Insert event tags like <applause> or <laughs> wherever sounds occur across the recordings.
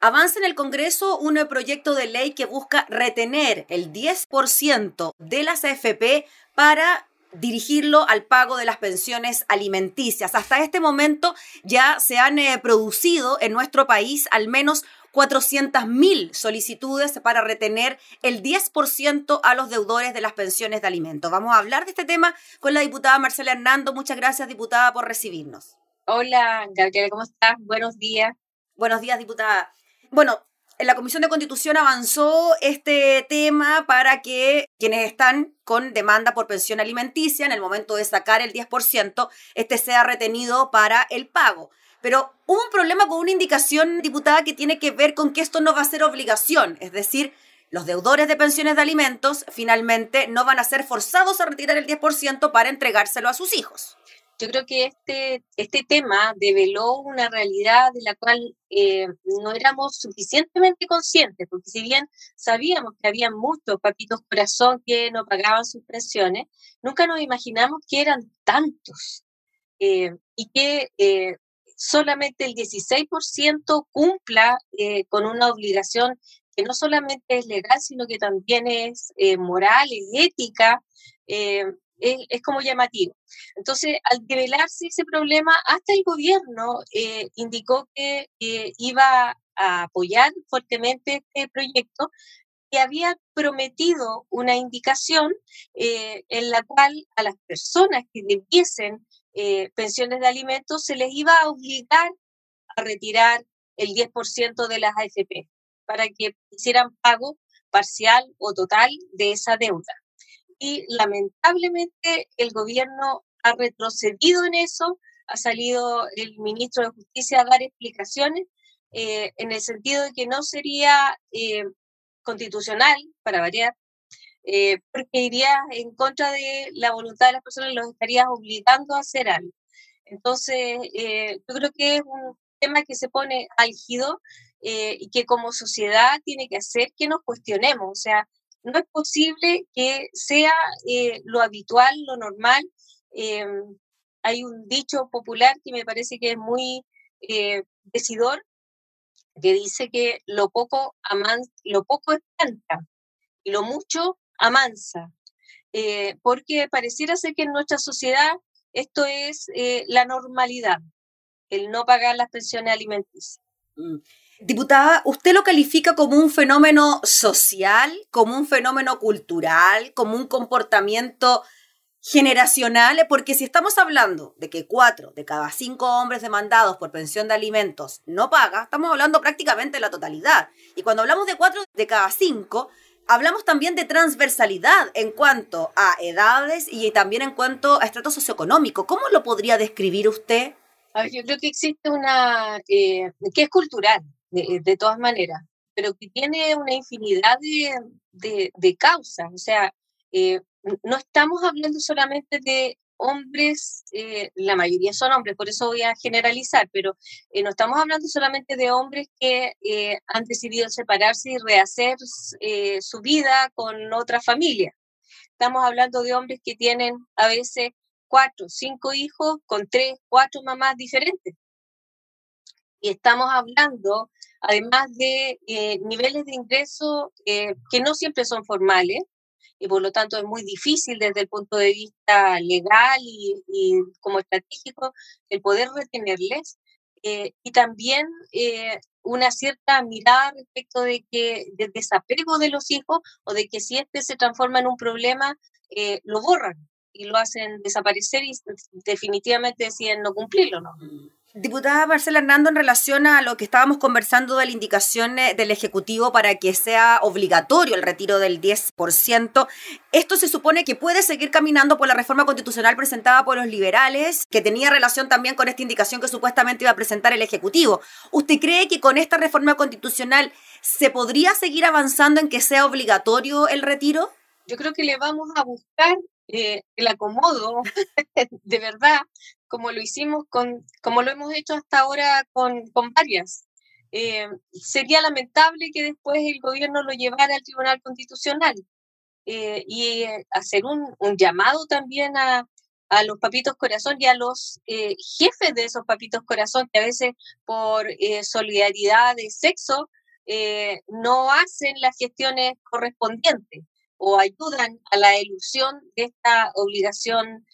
Avanza en el Congreso un proyecto de ley que busca retener el 10% de las AFP para dirigirlo al pago de las pensiones alimenticias. Hasta este momento ya se han eh, producido en nuestro país al menos 400.000 solicitudes para retener el 10% a los deudores de las pensiones de alimentos. Vamos a hablar de este tema con la diputada Marcela Hernando. Muchas gracias, diputada, por recibirnos. Hola, Gabriela, ¿cómo estás? Buenos días. Buenos días, diputada. Bueno, en la Comisión de Constitución avanzó este tema para que quienes están con demanda por pensión alimenticia, en el momento de sacar el 10%, este sea retenido para el pago. Pero hubo un problema con una indicación, diputada, que tiene que ver con que esto no va a ser obligación, es decir, los deudores de pensiones de alimentos finalmente no van a ser forzados a retirar el 10% para entregárselo a sus hijos yo creo que este, este tema develó una realidad de la cual eh, no éramos suficientemente conscientes, porque si bien sabíamos que había muchos papitos corazón que no pagaban sus pensiones, nunca nos imaginamos que eran tantos eh, y que eh, solamente el 16% cumpla con una obligación que no solamente es legal, sino que también es moral, es ética, es, como llamativo. Entonces, al develarse ese problema, hasta el gobierno eh, indicó que iba a apoyar fuertemente este proyecto que había prometido una indicación eh, en la cual a las personas que debiesen eh, pensiones de alimentos se les iba a obligar a retirar el 10% de las AFP para que hicieran pago parcial o total de esa deuda y lamentablemente el gobierno ha retrocedido en eso, ha salido el ministro de Justicia a dar explicaciones eh, en el sentido de que no sería eh, constitucional, para variar, eh, porque iría en contra de la voluntad de las personas los estaría obligando a hacer algo. Entonces, yo creo que es un tema que se pone álgido y que como sociedad tiene que hacer que nos cuestionemos, o sea, no es posible que sea eh, lo habitual, lo normal. Eh, hay un dicho popular que me parece que es muy eh, decidor, que dice que lo poco, aman, lo poco y lo mucho amansa, porque pareciera ser que en nuestra sociedad esto es la normalidad, el no pagar las pensiones alimenticias. Mm. Diputada, ¿usted lo califica como un fenómeno social, como un fenómeno cultural, como un comportamiento generacional? Porque si estamos hablando de que cuatro de cada cinco hombres demandados por pensión de alimentos no paga, estamos hablando prácticamente de la totalidad. Y cuando hablamos de cuatro de cada cinco, hablamos también de transversalidad en cuanto a edades y también en cuanto a estrato socioeconómico. ¿Cómo lo podría describir usted? yo creo que existe una, eh, que es cultural, de, todas maneras, pero que tiene una infinidad de, de, causas. O sea, eh, no estamos hablando solamente de hombres, eh, la mayoría son hombres, por eso voy a generalizar, pero eh, no estamos hablando solamente de hombres que han decidido separarse y rehacer su vida con otra familia. Estamos hablando de hombres que tienen a veces cuatro, cinco hijos con tres, cuatro mamás diferentes. Y estamos hablando, además de eh, niveles de ingreso eh, que no siempre son formales, y por lo tanto es muy difícil desde el punto de vista legal y, como estratégico el poder retenerles. Eh, y también una cierta mirada respecto de que del desapego de los hijos o de que si este se transforma en un problema, lo borran y lo hacen desaparecer y definitivamente deciden no cumplirlo, ¿no? Diputada Marcela Hernando, en relación a lo que estábamos conversando de la indicación eh, del Ejecutivo para que sea obligatorio el retiro del 10%, esto se supone que puede seguir caminando por la reforma constitucional presentada por los liberales, que tenía relación también con esta indicación que supuestamente iba a presentar el Ejecutivo. ¿Usted cree que con esta reforma constitucional se podría seguir avanzando en que sea obligatorio el retiro? Yo creo que le vamos a buscar eh, el acomodo, <laughs> de verdad, como lo hicimos con, como lo hemos hecho hasta ahora con, con varias. Eh, sería lamentable que después el gobierno lo llevara al Tribunal Constitucional eh, y hacer un, llamado también a, a los papitos corazón y a los eh, jefes de esos papitos corazón que a veces por eh, solidaridad de sexo eh, no hacen las gestiones correspondientes o ayudan a la ilusión de esta obligación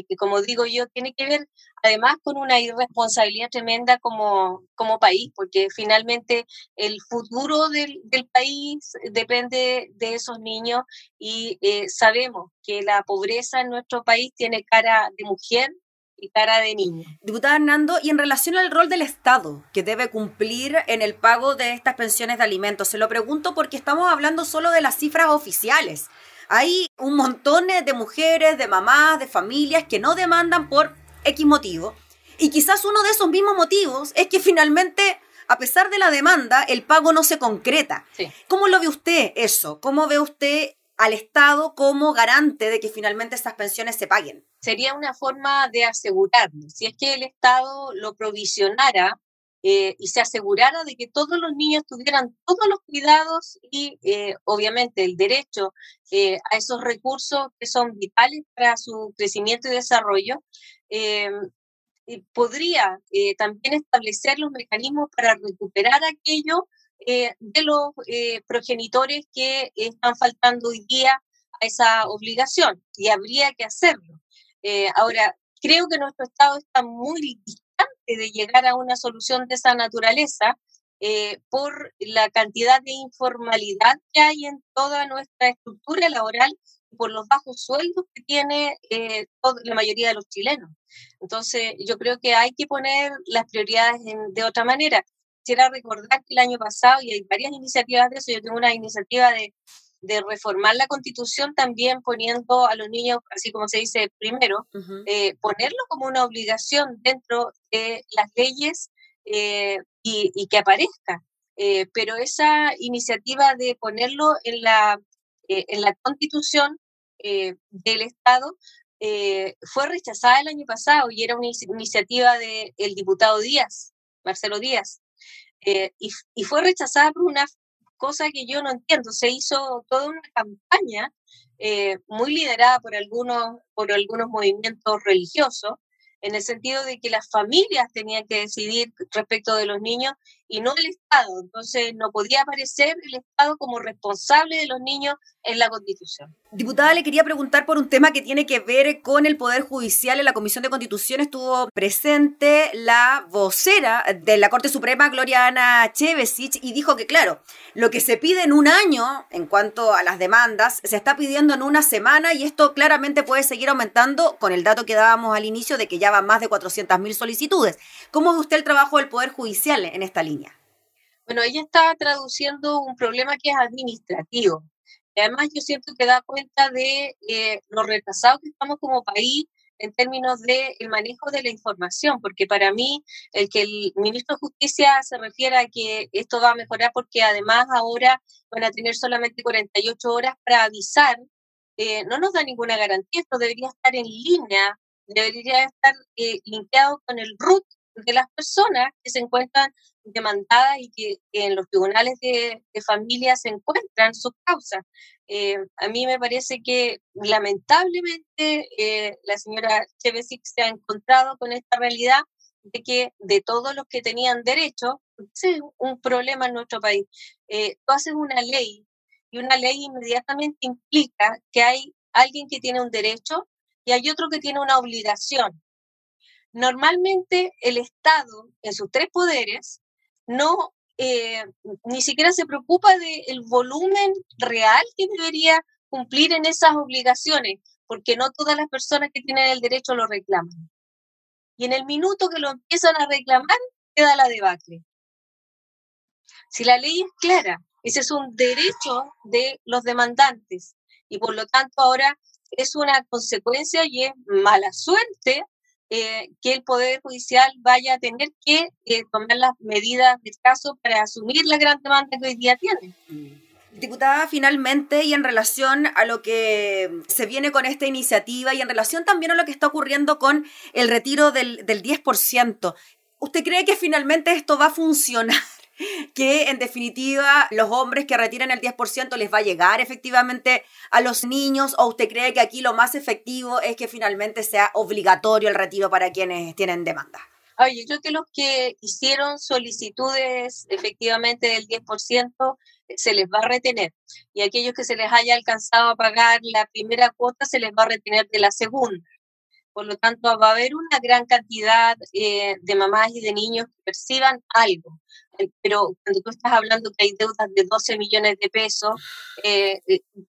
que como digo yo, tiene que ver además con una irresponsabilidad tremenda como, como país, porque finalmente el futuro del, del país depende de esos niños y eh, sabemos que la pobreza en nuestro país tiene cara de mujer y cara de niño. Diputada Hernando, y en relación al rol del Estado que debe cumplir en el pago de estas pensiones de alimentos, se lo pregunto porque estamos hablando solo de las cifras oficiales. Hay un montón de mujeres, de mamás, de familias que no demandan por X motivo. Y quizás uno de esos mismos motivos es que finalmente, a pesar de la demanda, el pago no se concreta. ¿Cómo lo ve usted eso? ¿Cómo ve usted al Estado como garante de que finalmente esas pensiones se paguen? Sería una forma de asegurarlo. Si es que el Estado lo provisionara, eh, y se asegurara de que todos los niños tuvieran todos los cuidados y eh, obviamente el derecho eh, a esos recursos que son vitales para su crecimiento y desarrollo, podría también establecer los mecanismos para recuperar aquello de los progenitores que están faltando hoy día a esa obligación y habría que hacerlo. ahora, creo que nuestro Estado está muy de llegar a una solución de esa naturaleza eh, por la cantidad de informalidad que hay en toda nuestra estructura laboral por los bajos sueldos que tiene eh, la mayoría de los chilenos. Entonces, yo creo que hay que poner las prioridades de otra manera. Quisiera recordar que el año pasado, y hay varias iniciativas de eso, yo tengo una iniciativa de, de reformar la constitución también poniendo a los niños, así como se dice primero, eh, ponerlo como una obligación dentro de las leyes eh, y, que aparezca. Eh, pero esa iniciativa de ponerlo en la, en la constitución del Estado fue rechazada el año pasado y era una iniciativa del diputado Díaz, Marcelo Díaz. Y, y, fue rechazada por una cosa que yo no entiendo. Se hizo toda una campaña muy liderada por algunos, por algunos movimientos religiosos en el sentido de que las familias tenían que decidir respecto de los niños y no el Estado. Entonces no podía aparecer el Estado como responsable de los niños en la Constitución. Diputada, le quería preguntar por un tema que tiene que ver con el Poder Judicial. En la Comisión de Constitución estuvo presente la vocera de la Corte Suprema, Gloria Ana Chevesich, y dijo que, claro, lo que se pide en un año en cuanto a las demandas, se está pidiendo en una semana y esto claramente puede seguir aumentando con el dato que dábamos al inicio de que ya van más de 400.000 solicitudes. ¿Cómo ve usted el trabajo del Poder Judicial en esta línea? Bueno, ella está traduciendo un problema que es administrativo. Además yo siento que da cuenta de eh, lo retrasado que estamos como país en términos del el manejo de la información, porque para mí el que el ministro de Justicia se refiera a que esto va a mejorar porque además ahora van a tener solamente 48 horas para avisar, eh, no nos da ninguna garantía, esto debería estar en línea, debería estar eh, limpiado con el RUT de las personas que se encuentran demandadas y que, en los tribunales de, familia se encuentran sus causas. Eh, a mí me parece que lamentablemente eh, la señora Chevesic se ha encontrado con esta realidad de que de todos los que tenían derecho, es un problema en nuestro país. Eh, tú haces una ley y una ley inmediatamente implica que hay alguien que tiene un derecho y hay otro que tiene una obligación. Normalmente el Estado, en sus tres poderes, no eh, ni siquiera se preocupa del volumen real que debería cumplir en esas obligaciones, porque no todas las personas que tienen el derecho lo reclaman. Y en el minuto que lo empiezan a reclamar, queda la debacle. Si la ley es clara, ese es un derecho de los demandantes y por lo tanto ahora es una consecuencia y es mala suerte eh, que el Poder Judicial vaya a tener que eh, tomar las medidas de caso para asumir la gran demanda que hoy día tiene. Diputada, finalmente, y en relación a lo que se viene con esta iniciativa y en relación también a lo que está ocurriendo con el retiro del, del 10%, ¿usted cree que finalmente esto va a funcionar? <laughs> que en definitiva los hombres que retiran el 10% les va a llegar efectivamente a los niños o usted cree que aquí lo más efectivo es que finalmente sea obligatorio el retiro para quienes tienen demanda? Oye, yo creo que los que hicieron solicitudes efectivamente del 10% eh, se les va a retener y aquellos que se les haya alcanzado a pagar la primera cuota se les va a retener de la segunda. Por lo tanto, va a haber una gran cantidad eh, de mamás y de niños que perciban algo. Eh, pero cuando tú estás hablando que hay deudas de 12 millones de pesos eh,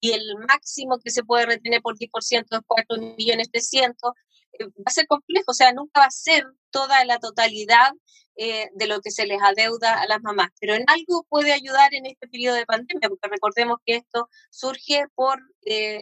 y el máximo que se puede retener por 10% es 4 millones 300, va a ser complejo. O sea, nunca va a ser toda la totalidad de lo que se les adeuda a las mamás. Pero en algo puede ayudar en este periodo de pandemia, porque recordemos que esto surge por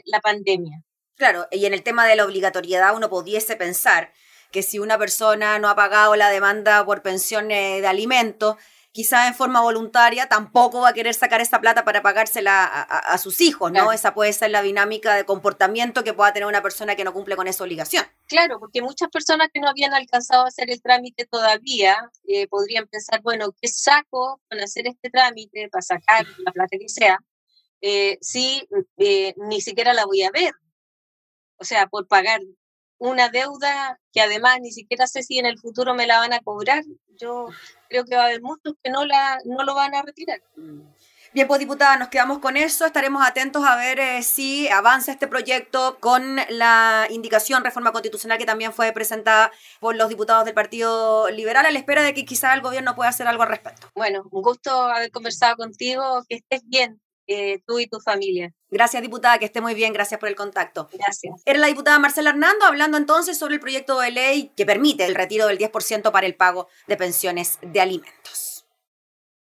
la pandemia. Claro, y en el tema de la obligatoriedad uno pudiese pensar que si una persona no ha pagado la demanda por pensión de alimentos, quizás en forma voluntaria tampoco va a querer sacar esa plata para pagársela a, sus hijos, ¿no? Esa puede ser la dinámica de comportamiento que pueda tener una persona que no cumple con esa obligación. Claro, porque muchas personas que no habían alcanzado a hacer el trámite todavía eh, podrían pensar, bueno, ¿qué saco con hacer este trámite para sacar la plata que sea? Eh, si eh, ni siquiera la voy a ver, o sea, por pagar una deuda que además ni siquiera sé si en el futuro me la van a cobrar, yo creo que va a haber muchos que no, la, no lo van a retirar. Mm. Bien, pues diputada, nos quedamos con eso. Estaremos atentos a ver eh, si avanza este proyecto con la indicación reforma constitucional que también fue presentada por los diputados del Partido Liberal a la espera de que quizá el gobierno pueda hacer algo al respecto. Bueno, un gusto haber conversado contigo. Que estés bien. Eh, tú y tu familia. Gracias, diputada, que esté muy bien. Gracias por el contacto. Gracias. Era la diputada Marcela Hernando hablando entonces sobre el proyecto de ley que permite el retiro del 10% para el pago de pensiones de alimentos.